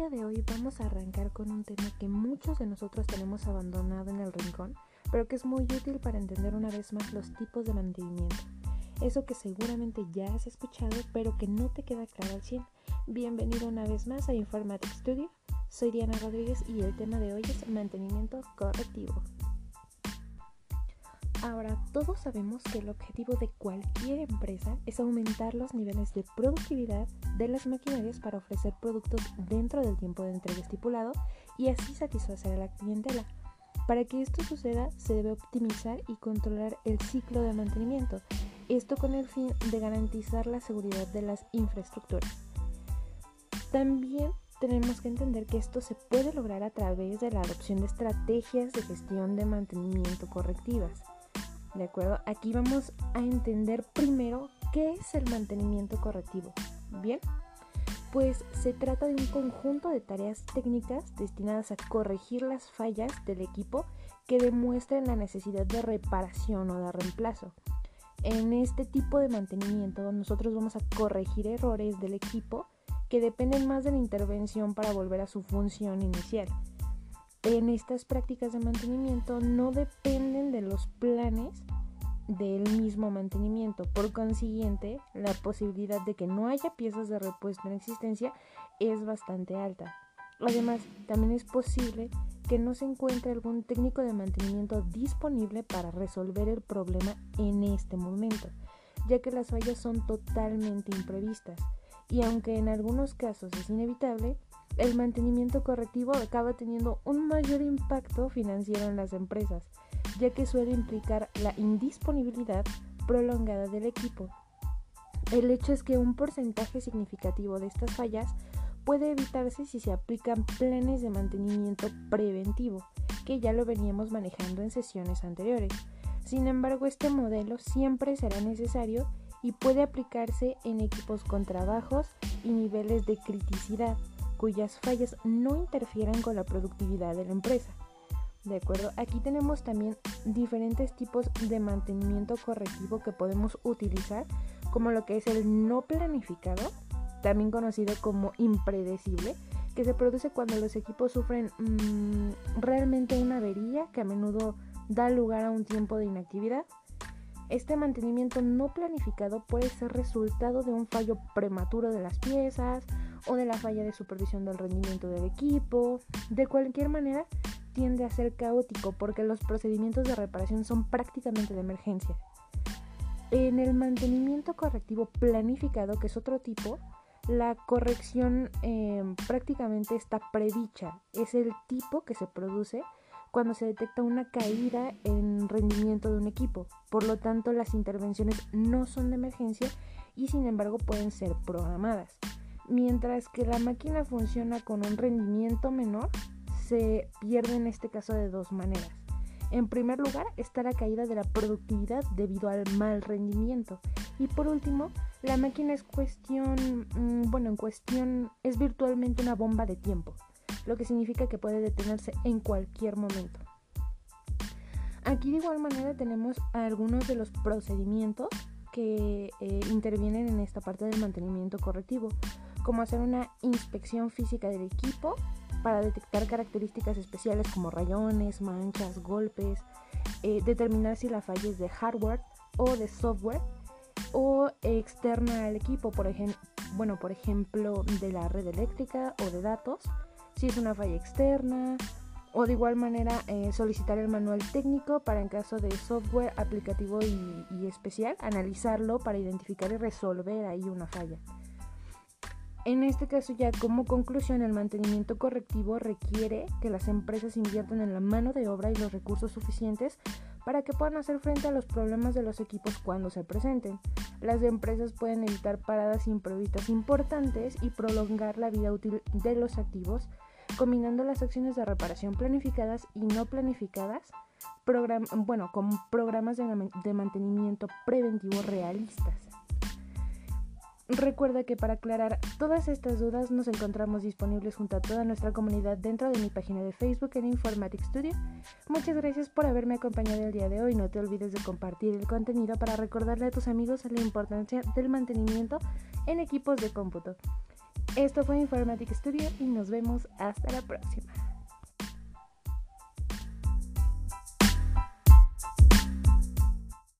día de hoy vamos a arrancar con un tema que muchos de nosotros tenemos abandonado en el rincón, pero que es muy útil para entender una vez más los tipos de mantenimiento. Eso que seguramente ya has escuchado, pero que no te queda claro al 100. Bienvenido una vez más a Informatic Studio. Soy Diana Rodríguez y el tema de hoy es mantenimiento correctivo. Ahora, todos sabemos que el objetivo de cualquier empresa es aumentar los niveles de productividad de las maquinarias para ofrecer productos dentro del tiempo de entrega estipulado y así satisfacer a la clientela. Para que esto suceda, se debe optimizar y controlar el ciclo de mantenimiento, esto con el fin de garantizar la seguridad de las infraestructuras. También tenemos que entender que esto se puede lograr a través de la adopción de estrategias de gestión de mantenimiento correctivas. ¿De acuerdo? Aquí vamos a entender primero qué es el mantenimiento correctivo. Bien, pues se trata de un conjunto de tareas técnicas destinadas a corregir las fallas del equipo que demuestren la necesidad de reparación o de reemplazo. En este tipo de mantenimiento nosotros vamos a corregir errores del equipo que dependen más de la intervención para volver a su función inicial en estas prácticas de mantenimiento no dependen de los planes del mismo mantenimiento. Por consiguiente, la posibilidad de que no haya piezas de repuesto en existencia es bastante alta. Además, también es posible que no se encuentre algún técnico de mantenimiento disponible para resolver el problema en este momento, ya que las fallas son totalmente imprevistas. Y aunque en algunos casos es inevitable, el mantenimiento correctivo acaba teniendo un mayor impacto financiero en las empresas, ya que suele implicar la indisponibilidad prolongada del equipo. El hecho es que un porcentaje significativo de estas fallas puede evitarse si se aplican planes de mantenimiento preventivo, que ya lo veníamos manejando en sesiones anteriores. Sin embargo, este modelo siempre será necesario y puede aplicarse en equipos con trabajos y niveles de criticidad cuyas fallas no interfieran con la productividad de la empresa. De acuerdo, aquí tenemos también diferentes tipos de mantenimiento correctivo que podemos utilizar, como lo que es el no planificado, también conocido como impredecible, que se produce cuando los equipos sufren mm, realmente una avería que a menudo da lugar a un tiempo de inactividad. Este mantenimiento no planificado puede ser resultado de un fallo prematuro de las piezas o de la falla de supervisión del rendimiento del equipo. De cualquier manera, tiende a ser caótico porque los procedimientos de reparación son prácticamente de emergencia. En el mantenimiento correctivo planificado, que es otro tipo, la corrección em, prácticamente está predicha. Es el tipo que se produce cuando se detecta una caída en rendimiento de un equipo. Por lo tanto, las intervenciones no son de emergencia y sin embargo pueden ser programadas mientras que la máquina funciona con un rendimiento menor, se pierde en este caso de dos maneras. En primer lugar está la caída de la productividad debido al mal rendimiento. Y por último, la máquina es cuestión, mm, bueno, en cuestión es virtualmente una bomba de tiempo, lo que significa que puede detenerse en cualquier momento. Aquí de igual manera tenemos algunos de los procedimientos que eh, intervienen en esta parte del mantenimiento correctivo como hacer una inspección física del equipo para detectar características especiales como rayones, manchas, golpes, eh, determinar si la falla es de hardware o de software o externa al equipo, por, bueno, por ejemplo de la red eléctrica o de datos, si es una falla externa, o de igual manera eh, solicitar el manual técnico para en caso de software aplicativo y especial, analizarlo para identificar y resolver ahí una falla. En este caso ya como conclusión el mantenimiento correctivo requiere que las empresas inviertan en la mano de obra y los recursos suficientes para que puedan hacer frente a los problemas de los equipos cuando se presenten. Las empresas pueden evitar paradas imprevistas importantes y prolongar la vida útil de los activos, combinando las acciones de reparación planificadas y no planificadas, bueno, con programas de mantenimiento preventivo realistas. Recuerda que para aclarar todas estas dudas nos encontramos disponibles junto a toda nuestra comunidad dentro de mi página de Facebook en Informatic Studio. Muchas gracias por haberme acompañado el día de hoy. No te olvides de compartir el contenido para recordarle a tus amigos la importancia del mantenimiento en equipos de cómputo. Esto fue Informatic Studio y nos vemos hasta la próxima.